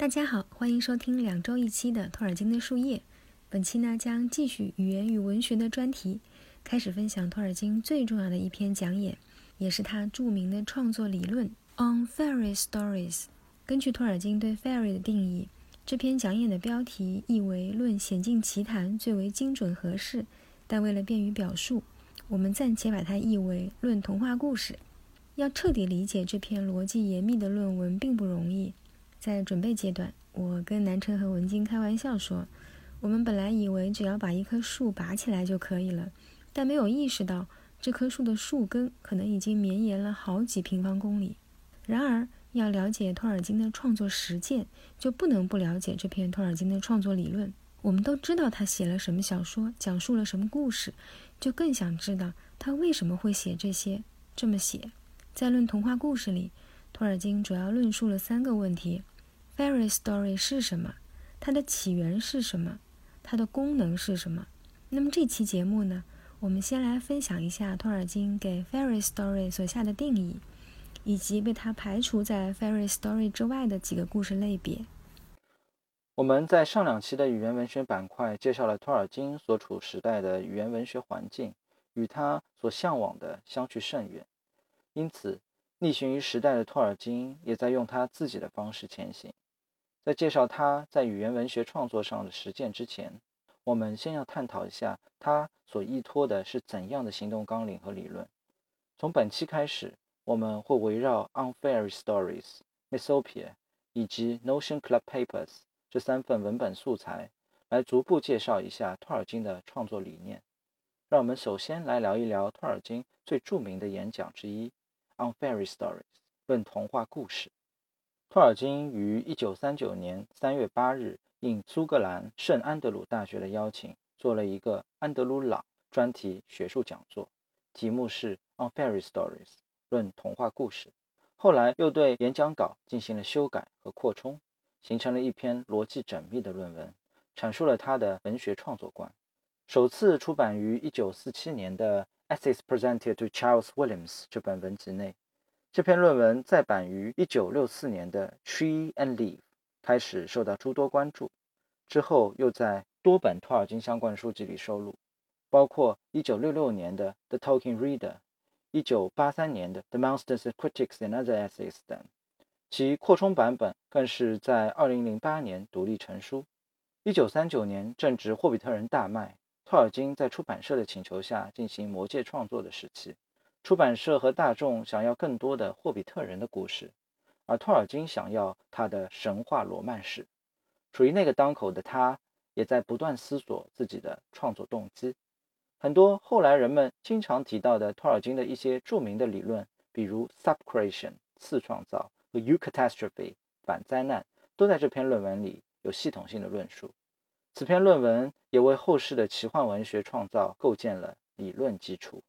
大家好，欢迎收听两周一期的托尔金的树叶。本期呢将继续语言与文学的专题，开始分享托尔金最重要的一篇讲演，也是他著名的创作理论《On Fairy Stories》。根据托尔金对 fairy 的定义，这篇讲演的标题译为《论险境奇谈》最为精准合适，但为了便于表述，我们暂且把它译为《论童话故事》。要彻底理解这篇逻辑严密的论文并不容易。在准备阶段，我跟南辰和文静开玩笑说，我们本来以为只要把一棵树拔起来就可以了，但没有意识到这棵树的树根可能已经绵延了好几平方公里。然而，要了解托尔金的创作实践，就不能不了解这篇托尔金的创作理论。我们都知道他写了什么小说，讲述了什么故事，就更想知道他为什么会写这些，这么写。在《论童话故事》里，托尔金主要论述了三个问题。Fairy story 是什么？它的起源是什么？它的功能是什么？那么这期节目呢？我们先来分享一下托尔金给 Fairy story 所下的定义，以及被他排除在 Fairy story 之外的几个故事类别。我们在上两期的语言文学板块介绍了托尔金所处时代的语言文学环境与他所向往的相去甚远，因此逆行于时代的托尔金也在用他自己的方式前行。在介绍他在语言文学创作上的实践之前，我们先要探讨一下他所依托的是怎样的行动纲领和理论。从本期开始，我们会围绕《On Fairy Stories》、《Mysopia》以及《Notion Club Papers》这三份文本素材，来逐步介绍一下托尔金的创作理念。让我们首先来聊一聊托尔金最著名的演讲之一，《On Fairy Stories》论童话故事。托尔金于1939年3月8日应苏格兰圣安德鲁大学的邀请，做了一个安德鲁朗专题学术讲座，题目是《On Fairy Stories》论童话故事。后来又对演讲稿进行了修改和扩充，形成了一篇逻辑缜密的论文，阐述了他的文学创作观。首次出版于1947年的《Essays Presented to Charles Williams》这本文集内。这篇论文再版于1964年的《Tree and Leaf》，开始受到诸多关注。之后又在多本托尔金相关书籍里收录，包括1966年的《The Talking Reader》、1983年的《The Monsters, Critics and Other Essays》等。其扩充版本更是在2008年独立成书。1939年正值《霍比特人》大卖，托尔金在出版社的请求下进行魔戒创作的时期。出版社和大众想要更多的霍比特人的故事，而托尔金想要他的神话罗曼史。处于那个当口的他，也在不断思索自己的创作动机。很多后来人们经常提到的托尔金的一些著名的理论，比如 subcreation 次创造和 u-catastrophe 反灾难，都在这篇论文里有系统性的论述。此篇论文也为后世的奇幻文学创造构建了理论基础。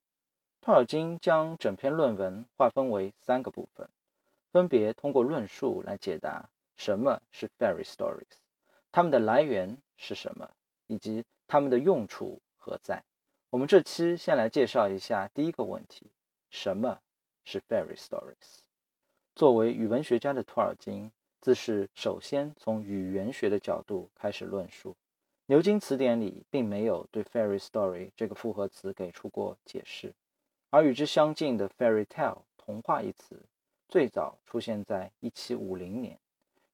托尔金将整篇论文划分为三个部分，分别通过论述来解答什么是 fairy stories，它们的来源是什么，以及它们的用处何在。我们这期先来介绍一下第一个问题：什么是 fairy stories？作为语文学家的托尔金，自是首先从语言学的角度开始论述。牛津词典里并没有对 fairy story 这个复合词给出过解释。而与之相近的 fairy tale 童话一词，最早出现在1750年，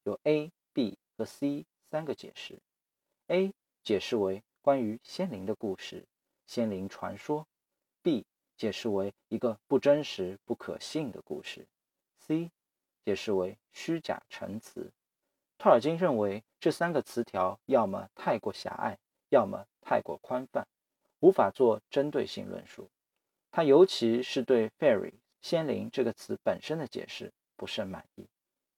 有 A、B 和 C 三个解释。A 解释为关于仙灵的故事、仙灵传说；B 解释为一个不真实、不可信的故事；C 解释为虚假陈词。托尔金认为这三个词条要么太过狭隘，要么太过宽泛，无法做针对性论述。他尤其是对 “fairy” 仙灵这个词本身的解释不甚满意。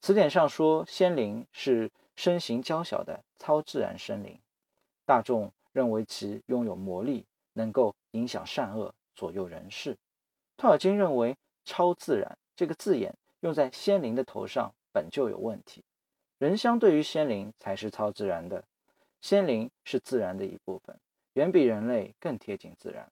词典上说，仙灵是身形娇小的超自然生灵，大众认为其拥有魔力，能够影响善恶，左右人事。托尔金认为，“超自然”这个字眼用在仙灵的头上本就有问题，人相对于仙灵才是超自然的，仙灵是自然的一部分，远比人类更贴近自然。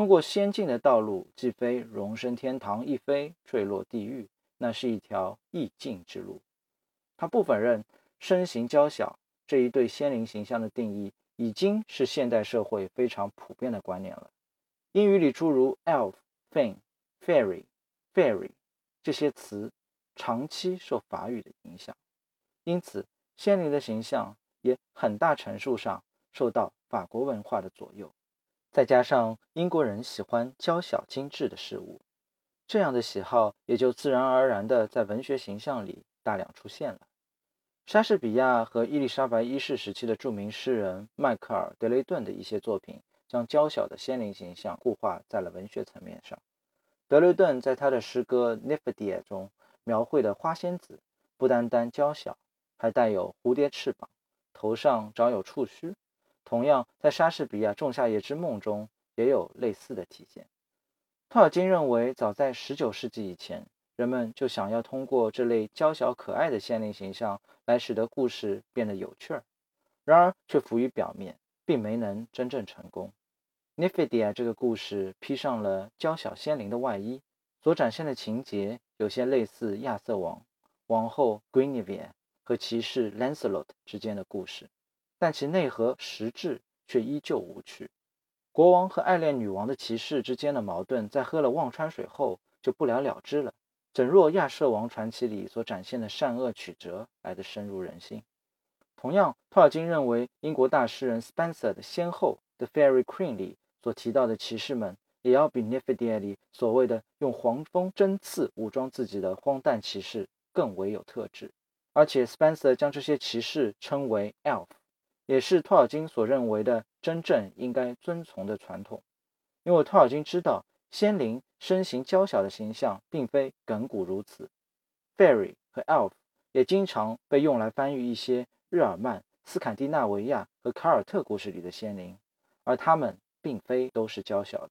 通过仙境的道路，既非荣升天堂，亦非坠落地狱，那是一条意境之路。他不否认身形娇小这一对仙灵形象的定义，已经是现代社会非常普遍的观念了。英语里诸如 elf、fae、fairy、fairy 这些词长期受法语的影响，因此仙灵的形象也很大程度上受到法国文化的左右。再加上英国人喜欢娇小精致的事物，这样的喜好也就自然而然地在文学形象里大量出现了。莎士比亚和伊丽莎白一世时期的著名诗人迈克尔·德雷顿的一些作品，将娇小的仙灵形象固化在了文学层面上。德雷顿在他的诗歌《Nymphaea》中描绘的花仙子，不单单娇小，还带有蝴蝶翅膀，头上长有触须。同样，在莎士比亚《仲夏夜之梦》中也有类似的体现。托尔金认为，早在19世纪以前，人们就想要通过这类娇小可爱的仙灵形象来使得故事变得有趣儿，然而却浮于表面，并没能真正成功。《Nymphaea》这个故事披上了娇小仙灵的外衣，所展现的情节有些类似亚瑟王、王后 Guinevere 和骑士 Lancelot 之间的故事。但其内核实质却依旧无趣。国王和爱恋女王的骑士之间的矛盾，在喝了忘川水后就不了了之了，整若亚瑟王传奇里所展现的善恶曲折来得深入人心。同样，托尔金认为，英国大诗人 Spencer 的先后《The Fairy Queen》里所提到的骑士们，也要比《Nymphaea》里所谓的用黄蜂针刺武装自己的荒诞骑士更为有特质。而且，Spencer 将这些骑士称为 Elf。也是托尔金所认为的真正应该遵从的传统，因为托尔金知道仙灵身形娇小的形象并非亘古如此。Fairy 和 Elf 也经常被用来翻译一些日耳曼、斯堪的纳维亚和凯尔特故事里的仙灵，而他们并非都是娇小的。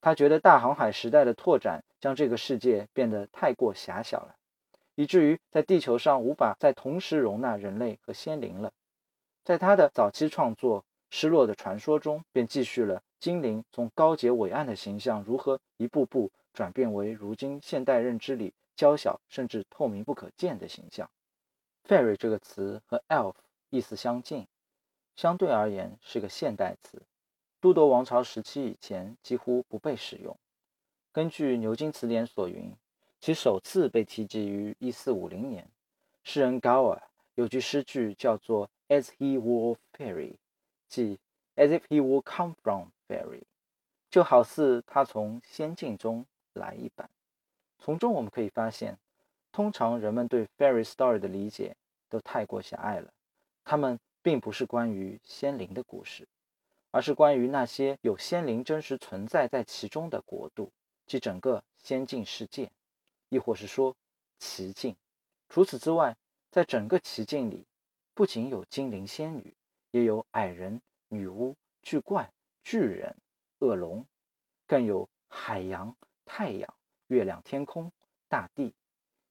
他觉得大航海时代的拓展将这个世界变得太过狭小了，以至于在地球上无法再同时容纳人类和仙灵了。在他的早期创作《失落的传说》中，便继续了精灵从高洁伟岸的形象如何一步步转变为如今现代认知里娇小甚至透明不可见的形象。Fairy 这个词和 Elf 意思相近，相对而言是个现代词，都铎王朝时期以前几乎不被使用。根据牛津词典所云，其首次被提及于1450年。诗人 Gower 有句诗句叫做。As he were fairy，即 as if he would come from fairy，就好似他从仙境中来一般。从中我们可以发现，通常人们对 fairy story 的理解都太过狭隘了。他们并不是关于仙灵的故事，而是关于那些有仙灵真实存在在其中的国度，即整个仙境世界，亦或是说奇境。除此之外，在整个奇境里。不仅有精灵仙女，也有矮人、女巫、巨怪、巨人、恶龙，更有海洋、太阳、月亮、天空、大地，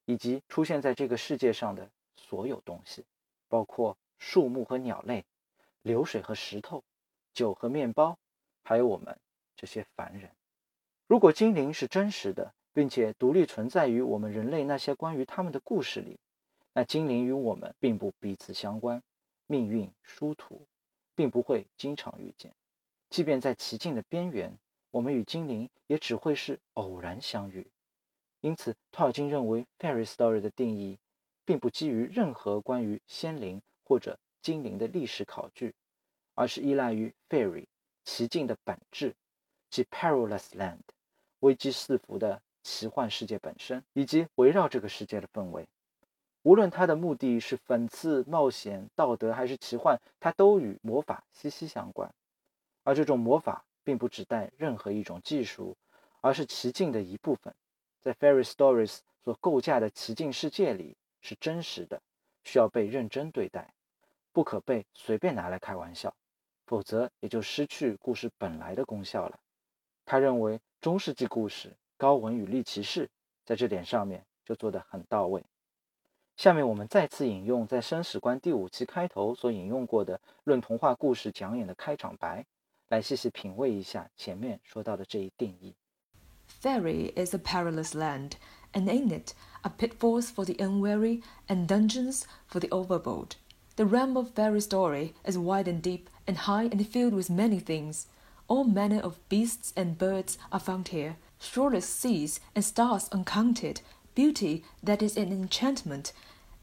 以及出现在这个世界上的所有东西，包括树木和鸟类、流水和石头、酒和面包，还有我们这些凡人。如果精灵是真实的，并且独立存在于我们人类那些关于他们的故事里。那精灵与我们并不彼此相关，命运殊途，并不会经常遇见。即便在奇境的边缘，我们与精灵也只会是偶然相遇。因此，托尔金认为，fairy story 的定义并不基于任何关于仙灵或者精灵的历史考据，而是依赖于 fairy 奇境的本质，即 perilous land 危机四伏的奇幻世界本身，以及围绕这个世界的氛围。无论他的目的是讽刺、冒险、道德还是奇幻，他都与魔法息息相关。而这种魔法并不指代任何一种技术，而是奇境的一部分。在 Fairy Stories 所构架的奇境世界里，是真实的，需要被认真对待，不可被随便拿来开玩笑，否则也就失去故事本来的功效了。他认为中世纪故事高文与利骑士在这点上面就做得很到位。下面我们再次引用在《生史观》第五期开头所引用过的《论童话故事讲演》的开场白，来细细品味一下前面说到的这一定义。Fairy is a perilous land, and in it are pitfalls for the unwary and dungeons for the overbold. The realm of fairy story is wide and deep, and high and filled with many things. All manner of beasts and birds are found here, shoreless seas and stars uncounted, beauty that is an enchantment,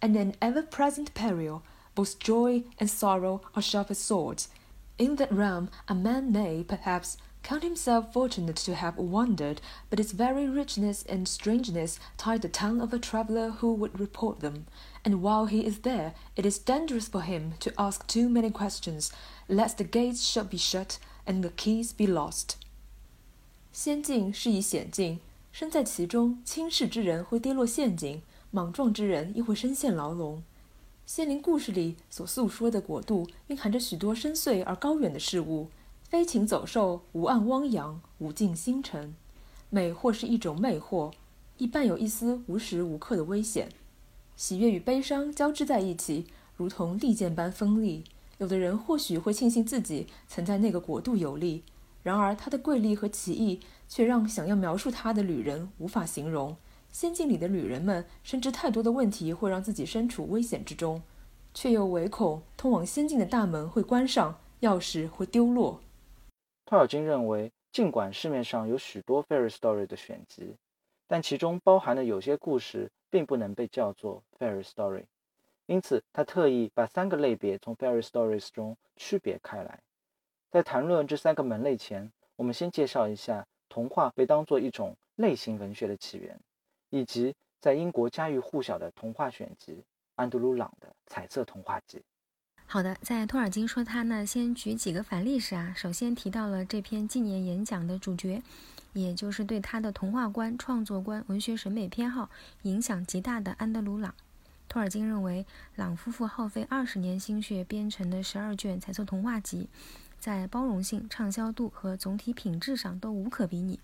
and an ever present peril. Both joy and sorrow are sharp as swords. In that realm, a man may, perhaps, count himself fortunate to have wandered, but its very richness and strangeness tie the tongue of a traveller who would report them. And while he is there, it is dangerous for him to ask too many questions, lest the gates should be shut and the keys be lost. 仙境是一险境，身在其中，轻视之人会跌落陷阱， 莽撞之人亦会深陷牢笼。仙灵故事里所诉说的国度，蕴含着许多深邃而高远的事物。飞禽走兽，无岸汪洋，无尽星辰。美或是一种魅惑，亦伴有一丝无时无刻的危险。喜悦与悲伤交织在一起，如同利剑般锋利。有的人或许会庆幸自己曾在那个国度游历，然而它的瑰丽和奇异，却让想要描述它的旅人无法形容。仙境里的旅人们深知太多的问题会让自己身处危险之中，却又唯恐通往仙境的大门会关上，钥匙会丢落。托尔金认为，尽管市面上有许多 fairy story 的选集，但其中包含的有些故事并不能被叫做 fairy story。因此，他特意把三个类别从 fairy stories 中区别开来。在谈论这三个门类前，我们先介绍一下童话被当作一种类型文学的起源，以及在英国家喻户晓的童话选集安德鲁·朗的《彩色童话集》。好的，在托尔金说他呢，先举几个反例时啊，首先提到了这篇纪念演讲的主角，也就是对他的童话观、创作观、文学审美偏好影响极大的安德鲁·朗。托尔金认为，朗夫妇耗费二十年心血编成的十二卷彩色童话集，在包容性、畅销度和总体品质上都无可比拟。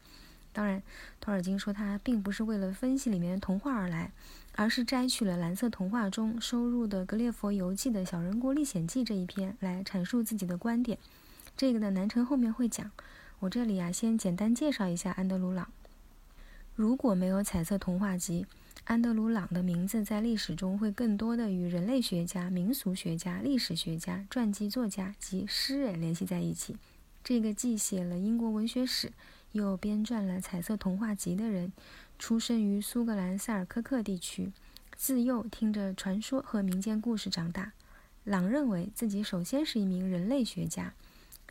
当然，托尔金说他并不是为了分析里面的童话而来。而是摘取了《蓝色童话》中收录的《格列佛游记》的《小人国历险记》这一篇来阐述自己的观点。这个呢，南城后面会讲。我这里啊，先简单介绍一下安德鲁·朗。如果没有彩色童话集，安德鲁·朗的名字在历史中会更多的与人类学家、民俗学家、历史学家、传记作家及诗人联系在一起。这个既写了英国文学史，又编撰了彩色童话集的人。出生于苏格兰塞尔科克地区，自幼听着传说和民间故事长大。朗认为自己首先是一名人类学家，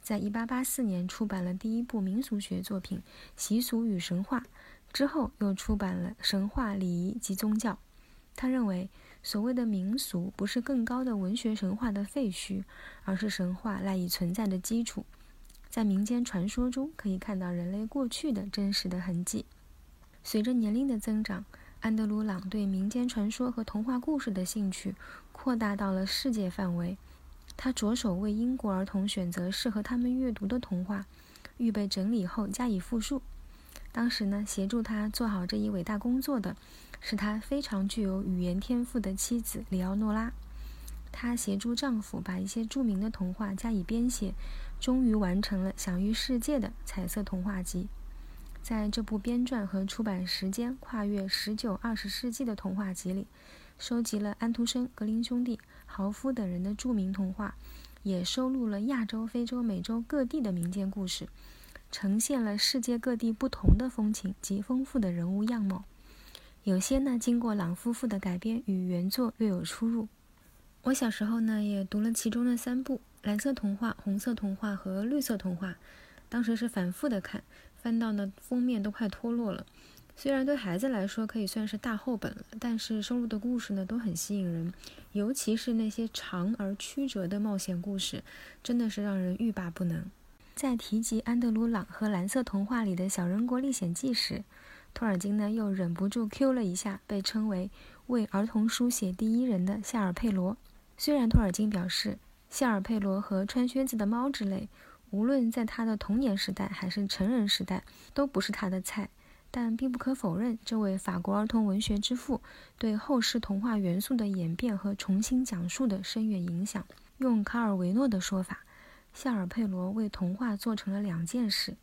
在1884年出版了第一部民俗学作品《习俗与神话》，之后又出版了《神话、礼仪及宗教》。他认为，所谓的民俗不是更高的文学神话的废墟，而是神话赖以存在的基础。在民间传说中，可以看到人类过去的真实的痕迹。随着年龄的增长，安德鲁·朗对民间传说和童话故事的兴趣扩大到了世界范围。他着手为英国儿童选择适合他们阅读的童话，预备整理后加以复述。当时呢，协助他做好这一伟大工作的是他非常具有语言天赋的妻子里奥诺拉。她协助丈夫把一些著名的童话加以编写，终于完成了享誉世界的彩色童话集。在这部编撰和出版时间跨越十九、二十世纪的童话集里，收集了安徒生、格林兄弟、豪夫等人的著名童话，也收录了亚洲、非洲、美洲各地的民间故事，呈现了世界各地不同的风情及丰富的人物样貌。有些呢，经过朗夫妇的改编，与原作略有出入。我小时候呢，也读了其中的三部：蓝色童话、红色童话和绿色童话。当时是反复的看。翻到呢，封面都快脱落了。虽然对孩子来说可以算是大厚本了，但是收录的故事呢都很吸引人，尤其是那些长而曲折的冒险故事，真的是让人欲罢不能。在提及安德鲁·朗和《蓝色童话》里的小人国历险记时，托尔金呢又忍不住 Q 了一下被称为为儿童书写第一人的夏尔佩罗。虽然托尔金表示夏尔佩罗和穿靴子的猫之类。无论在他的童年时代还是成人时代，都不是他的菜。但并不可否认，这位法国儿童文学之父对后世童话元素的演变和重新讲述的深远影响。用卡尔维诺的说法，夏尔佩罗为童话做成了两件事：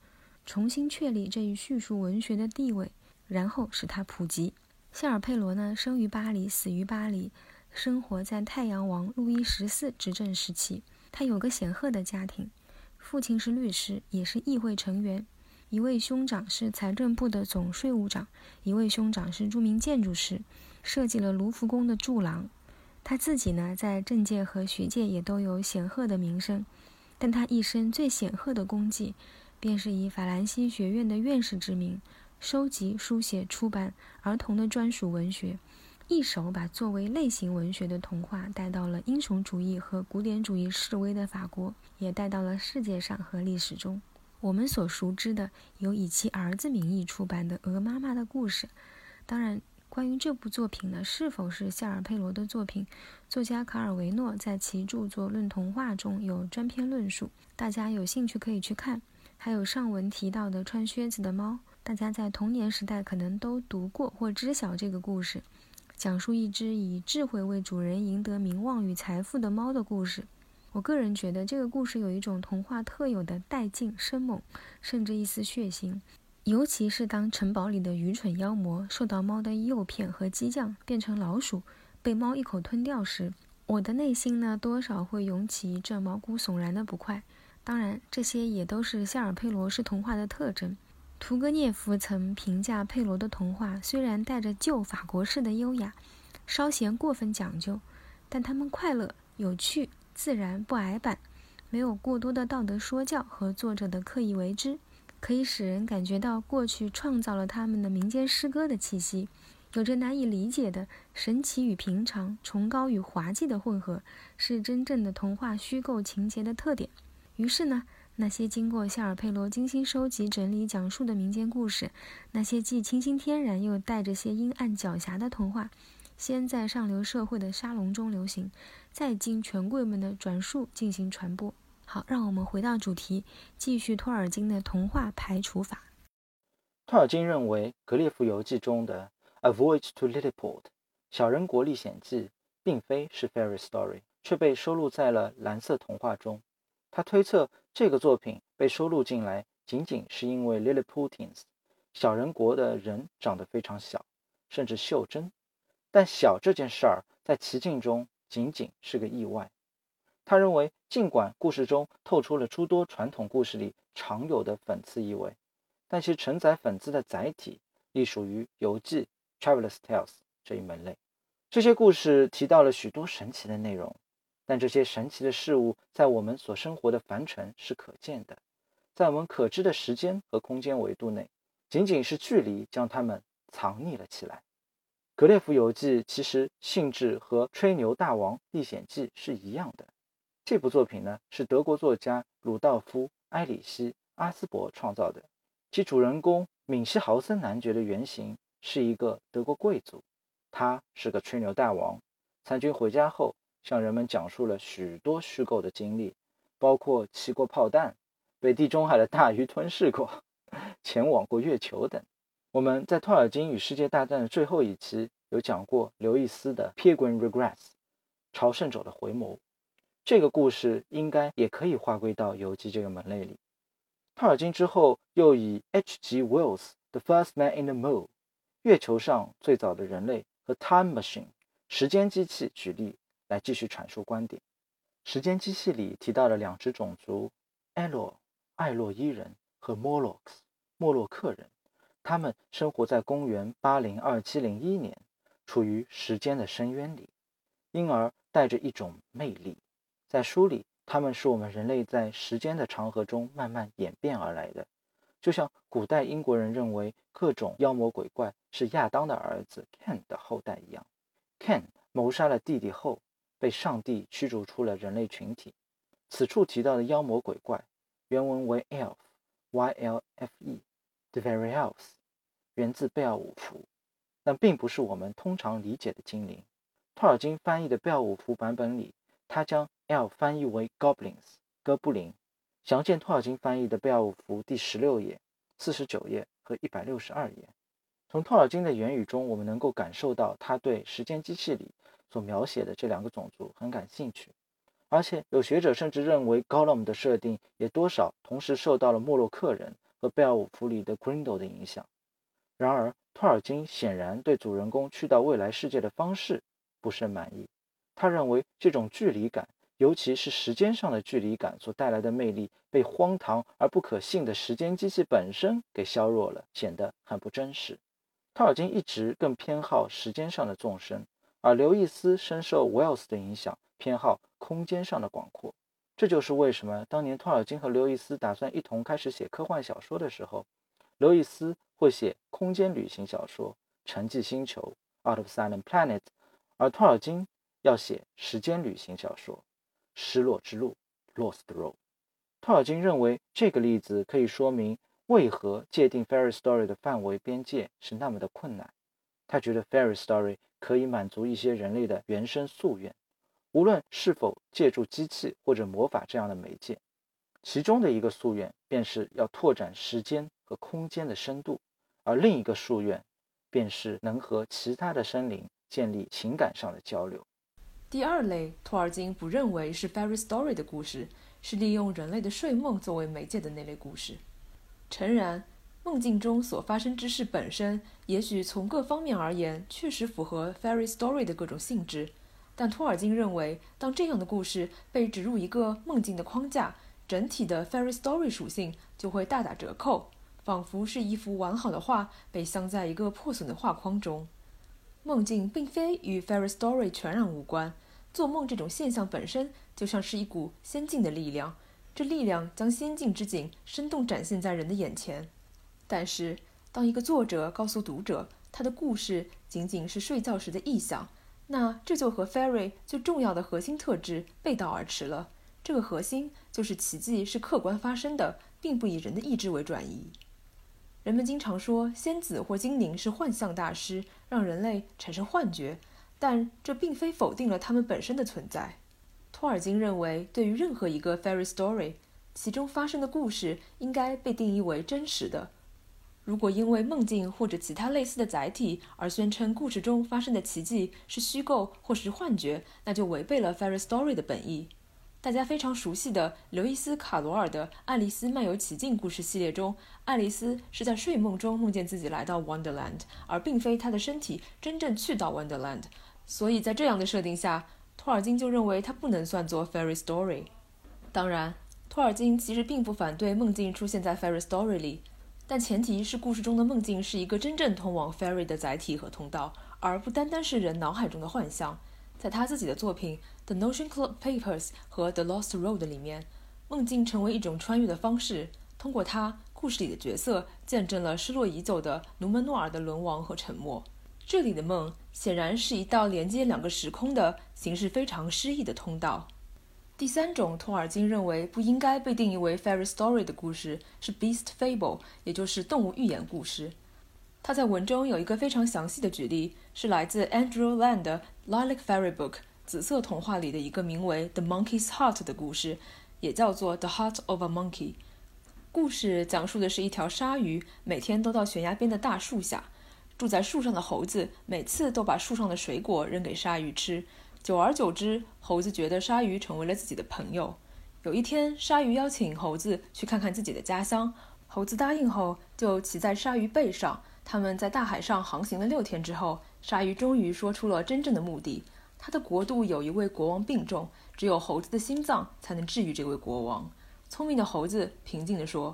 重新确立这一叙述文学的地位，然后使它普及。夏尔佩罗呢，生于巴黎，死于巴黎。生活在太阳王路易十四执政时期。他有个显赫的家庭，父亲是律师，也是议会成员；一位兄长是财政部的总税务长，一位兄长是著名建筑师，设计了卢浮宫的柱廊。他自己呢，在政界和学界也都有显赫的名声，但他一生最显赫的功绩，便是以法兰西学院的院士之名，收集、书写、出版儿童的专属文学，一手把作为类型文学的童话带到了英雄主义和古典主义示威的法国，也带到了世界上和历史中。我们所熟知的，有以其儿子名义出版的《鹅妈妈的故事》，当然。关于这部作品呢，是否是夏尔佩罗的作品？作家卡尔维诺在其著作《论童话》中有专篇论述，大家有兴趣可以去看。还有上文提到的穿靴子的猫，大家在童年时代可能都读过或知晓这个故事，讲述一只以智慧为主人赢得名望与财富的猫的故事。我个人觉得这个故事有一种童话特有的带劲、生猛，甚至一丝血腥。尤其是当城堡里的愚蠢妖魔受到猫的诱骗和激将，变成老鼠，被猫一口吞掉时，我的内心呢，多少会涌起一阵毛骨悚然的不快。当然，这些也都是夏尔佩罗式童话的特征。屠格涅夫曾评价佩罗的童话，虽然带着旧法国式的优雅，稍嫌过分讲究，但他们快乐、有趣、自然，不矮板，没有过多的道德说教和作者的刻意为之。可以使人感觉到过去创造了他们的民间诗歌的气息，有着难以理解的神奇与平常、崇高与滑稽的混合，是真正的童话虚构情节的特点。于是呢，那些经过夏尔佩罗精心收集、整理、讲述的民间故事，那些既清新天然又带着些阴暗狡黠的童话，先在上流社会的沙龙中流行，再经权贵们的转述进行传播。好，让我们回到主题，继续托尔金的童话排除法。托尔金认为，《格列佛游记》中的《A Voyage to Lilliput》小人国历险记并非是 fairy story，却被收录在了蓝色童话中。他推测，这个作品被收录进来，仅仅是因为 Lilliputians 小人国的人长得非常小，甚至袖珍。但小这件事儿在奇境中仅仅是个意外。他认为，尽管故事中透出了诸多传统故事里常有的讽刺意味，但其承载讽刺的载体隶属于游记 （Travelers' Tales） 这一门类。这些故事提到了许多神奇的内容，但这些神奇的事物在我们所生活的凡尘是可见的，在我们可知的时间和空间维度内，仅仅是距离将它们藏匿了起来。《格列佛游记》其实性质和《吹牛大王历险记》是一样的。这部作品呢，是德国作家鲁道夫·埃里希·阿斯伯创造的。其主人公敏西豪森男爵的原型是一个德国贵族，他是个吹牛大王。参军回家后，向人们讲述了许多虚构的经历，包括骑过炮弹、被地中海的大鱼吞噬过、前往过月球等。我们在托尔金与世界大战的最后一期有讲过刘易斯的《Pilgrim Regrets》朝圣者的回眸。这个故事应该也可以划归到游记这个门类里。托尔金之后又以 H.G. Wells 的《First Man in the Moon》月球上最早的人类和《Time Machine》时间机器举例来继续阐述观点。时间机器里提到了两只种族：艾洛艾洛伊人和 Molochs 莫洛克人，他们生活在公元八零二七零一年，处于时间的深渊里，因而带着一种魅力。在书里，他们是我们人类在时间的长河中慢慢演变而来的，就像古代英国人认为各种妖魔鬼怪是亚当的儿子 Ken 的后代一样。Ken 谋杀了弟弟后，被上帝驱逐出了人类群体。此处提到的妖魔鬼怪，原文为 elf，y-l-f-e，the very elves，源自贝奥武夫，但并不是我们通常理解的精灵。托尔金翻译的贝奥武夫版本里。他将 L 翻译为 Goblins，哥布林。详见托尔金翻译的《贝奥武夫》第十六页、四十九页和一百六十二页。从托尔金的言语中，我们能够感受到他对时间机器里所描写的这两个种族很感兴趣。而且有学者甚至认为，Gollum 的设定也多少同时受到了莫洛克人和《贝尔武夫》里的 Grindel 的影响。然而，托尔金显然对主人公去到未来世界的方式不甚满意。他认为这种距离感，尤其是时间上的距离感所带来的魅力，被荒唐而不可信的时间机器本身给削弱了，显得很不真实。托尔金一直更偏好时间上的纵深，而刘易斯深受 Wells 的影响，偏好空间上的广阔。这就是为什么当年托尔金和刘易斯打算一同开始写科幻小说的时候，刘易斯会写空间旅行小说《沉寂星球》（Out of Silent Planet），而托尔金要写时间旅行小说《失落之路》（Lost Road）。托尔金认为这个例子可以说明为何界定 fairy story 的范围边界是那么的困难。他觉得 fairy story 可以满足一些人类的原生夙愿。无论是否借助机器或者魔法这样的媒介，其中的一个夙愿便是要拓展时间和空间的深度，而另一个夙愿便是能和其他的生灵建立情感上的交流。第二类，托尔金不认为是 fairy story 的故事，是利用人类的睡梦作为媒介的那类故事。诚然，梦境中所发生之事本身，也许从各方面而言，确实符合 fairy story 的各种性质。但托尔金认为，当这样的故事被植入一个梦境的框架，整体的 fairy story 属性就会大打折扣，仿佛是一幅完好的画被镶在一个破损的画框中。梦境并非与 fairy story 全然无关，做梦这种现象本身就像是一股仙境的力量，这力量将仙境之景生动展现在人的眼前。但是，当一个作者告诉读者，他的故事仅仅是睡觉时的臆想，那这就和 fairy 最重要的核心特质背道而驰了。这个核心就是奇迹是客观发生的，并不以人的意志为转移。人们经常说仙子或精灵是幻象大师，让人类产生幻觉，但这并非否定了他们本身的存在。托尔金认为，对于任何一个 fairy story，其中发生的故事应该被定义为真实的。如果因为梦境或者其他类似的载体而宣称故事中发生的奇迹是虚构或是幻觉，那就违背了 fairy story 的本意。大家非常熟悉的刘易斯·卡罗尔的《爱丽丝漫游奇境》故事系列中，爱丽丝是在睡梦中梦见自己来到 Wonderland，而并非她的身体真正去到 Wonderland。所以在这样的设定下，托尔金就认为它不能算作 fairy story。当然，托尔金其实并不反对梦境出现在 fairy story 里。但前提是故事中的梦境是一个真正通往 fairy 的载体和通道，而不单单是人脑海中的幻象。在他自己的作品《The Notion Club Papers》和《The Lost Road》里面，梦境成为一种穿越的方式。通过它，故事里的角色见证了失落已久的努门诺尔的沦亡和沉没。这里的梦显然是一道连接两个时空的形式非常诗意的通道。第三种，托尔金认为不应该被定义为 fairy story 的故事是 beast fable，也就是动物寓言故事。他在文中有一个非常详细的举例，是来自 Andrew Land 的《Lilac Fairy Book》紫色童话里的一个名为 The Monkey's Heart 的故事，也叫做 The Heart of a Monkey。故事讲述的是一条鲨鱼每天都到悬崖边的大树下，住在树上的猴子每次都把树上的水果扔给鲨鱼吃。久而久之，猴子觉得鲨鱼成为了自己的朋友。有一天，鲨鱼邀请猴子去看看自己的家乡。猴子答应后，就骑在鲨鱼背上。他们在大海上航行了六天之后，鲨鱼终于说出了真正的目的：他的国度有一位国王病重，只有猴子的心脏才能治愈这位国王。聪明的猴子平静地说：“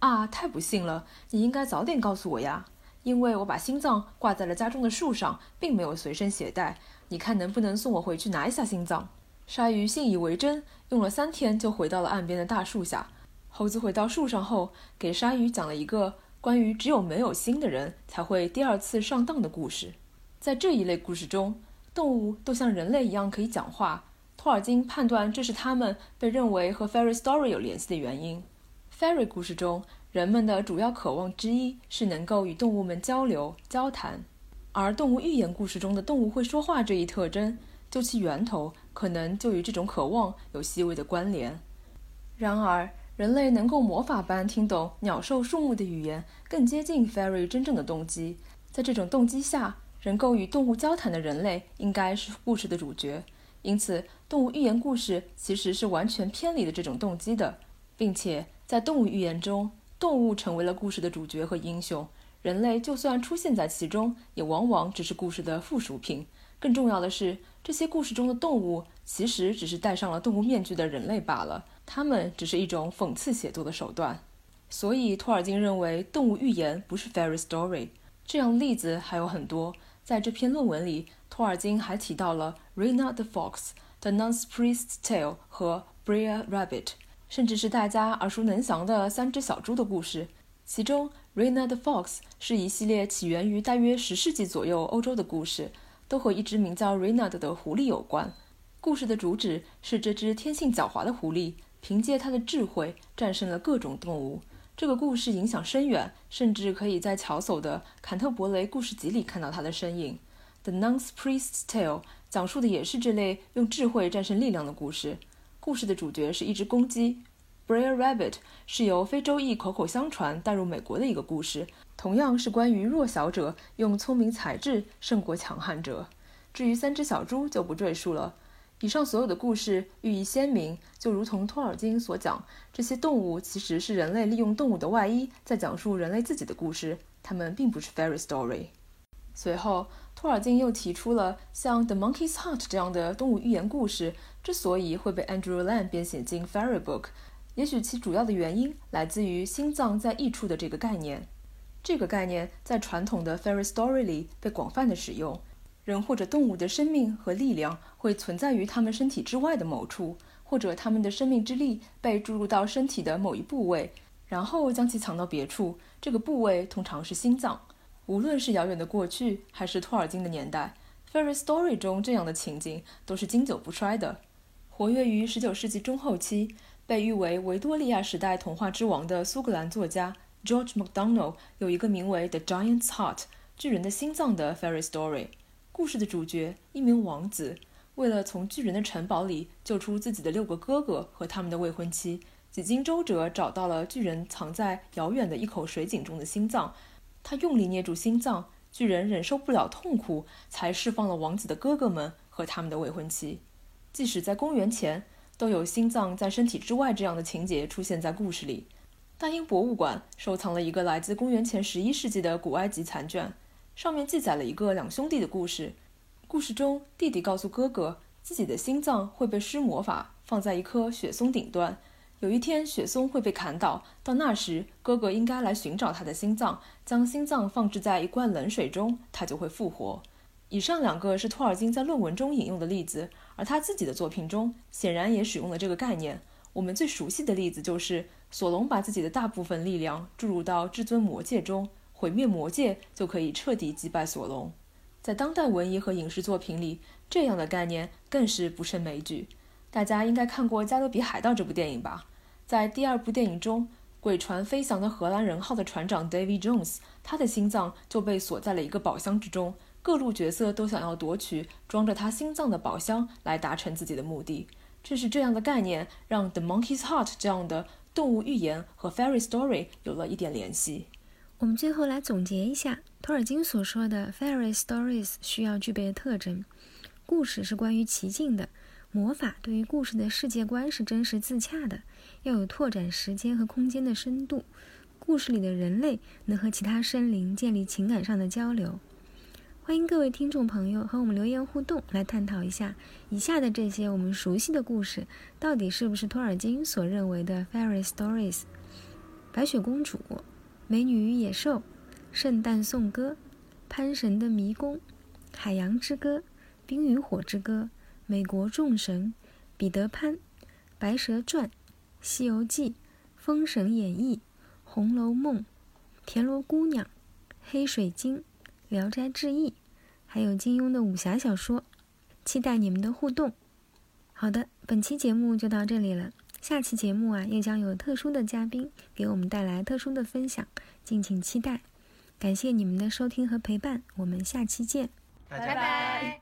啊，太不幸了！你应该早点告诉我呀，因为我把心脏挂在了家中的树上，并没有随身携带。”你看能不能送我回去拿一下心脏？鲨鱼信以为真，用了三天就回到了岸边的大树下。猴子回到树上后，给鲨鱼讲了一个关于只有没有心的人才会第二次上当的故事。在这一类故事中，动物都像人类一样可以讲话。托尔金判断这是他们被认为和 fairy story 有联系的原因。fairy 故事中，人们的主要渴望之一是能够与动物们交流、交谈。而动物寓言故事中的动物会说话这一特征，就其源头可能就与这种渴望有细微的关联。然而，人类能够魔法般听懂鸟兽树木的语言，更接近 fairy 真正的动机。在这种动机下，能够与动物交谈的人类应该是故事的主角。因此，动物寓言故事其实是完全偏离了这种动机的，并且在动物寓言中，动物成为了故事的主角和英雄。人类就算出现在其中，也往往只是故事的附属品。更重要的是，这些故事中的动物其实只是戴上了动物面具的人类罢了，它们只是一种讽刺写作的手段。所以，托尔金认为动物寓言不是 fairy story。这样例子还有很多。在这篇论文里，托尔金还提到了《Rena the Fox》、《The Nun's Priest's Tale》和《Brer Rabbit》，甚至是大家耳熟能详的三只小猪的故事。其中，《Reynard the Fox》是一系列起源于大约十世纪左右欧洲的故事，都和一只名叫 Reynard 的狐狸有关。故事的主旨是这只天性狡猾的狐狸，凭借它的智慧战胜了各种动物。这个故事影响深远，甚至可以在乔叟的《坎特伯雷故事集》里看到它的身影。《The Nun's Priest's Tale》讲述的也是这类用智慧战胜力量的故事。故事的主角是一只公鸡。《Brer Rabbit》是由非洲裔口口相传带入美国的一个故事，同样是关于弱小者用聪明才智胜过强悍者。至于三只小猪就不赘述了。以上所有的故事寓意鲜明，就如同托尔金所讲，这些动物其实是人类利用动物的外衣在讲述人类自己的故事，它们并不是 fairy story。随后，托尔金又提出了像《The Monkey's Heart》这样的动物寓言故事之所以会被 Andrew Lang 编写进 Fairy Book，也许其主要的原因来自于心脏在异处的这个概念。这个概念在传统的 fairy story 里被广泛的使用。人或者动物的生命和力量会存在于他们身体之外的某处，或者他们的生命之力被注入到身体的某一部位，然后将其藏到别处。这个部位通常是心脏。无论是遥远的过去，还是托尔金的年代，fairy story 中这样的情景都是经久不衰的。活跃于19世纪中后期，被誉为维多利亚时代童话之王的苏格兰作家 George MacDonald 有一个名为《The Giant's Heart》巨人的心脏的 fairy story。故事的主角，一名王子，为了从巨人的城堡里救出自己的六个哥哥和他们的未婚妻，几经周折找到了巨人藏在遥远的一口水井中的心脏。他用力捏住心脏，巨人忍受不了痛苦，才释放了王子的哥哥们和他们的未婚妻。即使在公元前，都有心脏在身体之外这样的情节出现在故事里。大英博物馆收藏了一个来自公元前十一世纪的古埃及残卷。上面记载了一个两兄弟的故事。故事中，弟弟告诉哥哥，自己的心脏会被施魔法，放在一棵雪松顶端。有一天，雪松会被砍倒，到那时，哥哥应该来寻找他的心脏，将心脏放置在一罐冷水中，他就会复活。以上两个是托尔金在论文中引用的例子，而他自己的作品中显然也使用了这个概念。我们最熟悉的例子就是索隆把自己的大部分力量注入到至尊魔戒中。毁灭魔戒就可以彻底击败索隆。在当代文艺和影视作品里，这样的概念更是不胜枚举。大家应该看过《加勒比海盗》这部电影吧？在第二部电影中，鬼船飞翔的荷兰人号的船长 Davy Jones，他的心脏就被锁在了一个宝箱之中。各路角色都想要夺取装着他心脏的宝箱来达成自己的目的。正是这样的概念，让《The Monkey's Heart》这样的动物寓言和 Fairy Story 有了一点联系。我们最后来总结一下托尔金所说的 fairy stories 需要具备的特征：故事是关于奇境的，魔法对于故事的世界观是真实自洽的，要有拓展时间和空间的深度。故事里的人类能和其他生灵建立情感上的交流。欢迎各位听众朋友和我们留言互动，来探讨一下以下的这些我们熟悉的故事到底是不是托尔金所认为的 fairy stories？白雪公主。美女与野兽，圣诞颂歌，潘神的迷宫，海洋之歌，冰与火之歌，美国众神，彼得潘，白蛇传，西游记，封神演义，红楼梦，田螺姑娘，黑水晶，聊斋志异，还有金庸的武侠小说，期待你们的互动。好的，本期节目就到这里了。下期节目啊，又将有特殊的嘉宾给我们带来特殊的分享，敬请期待。感谢你们的收听和陪伴，我们下期见，拜拜。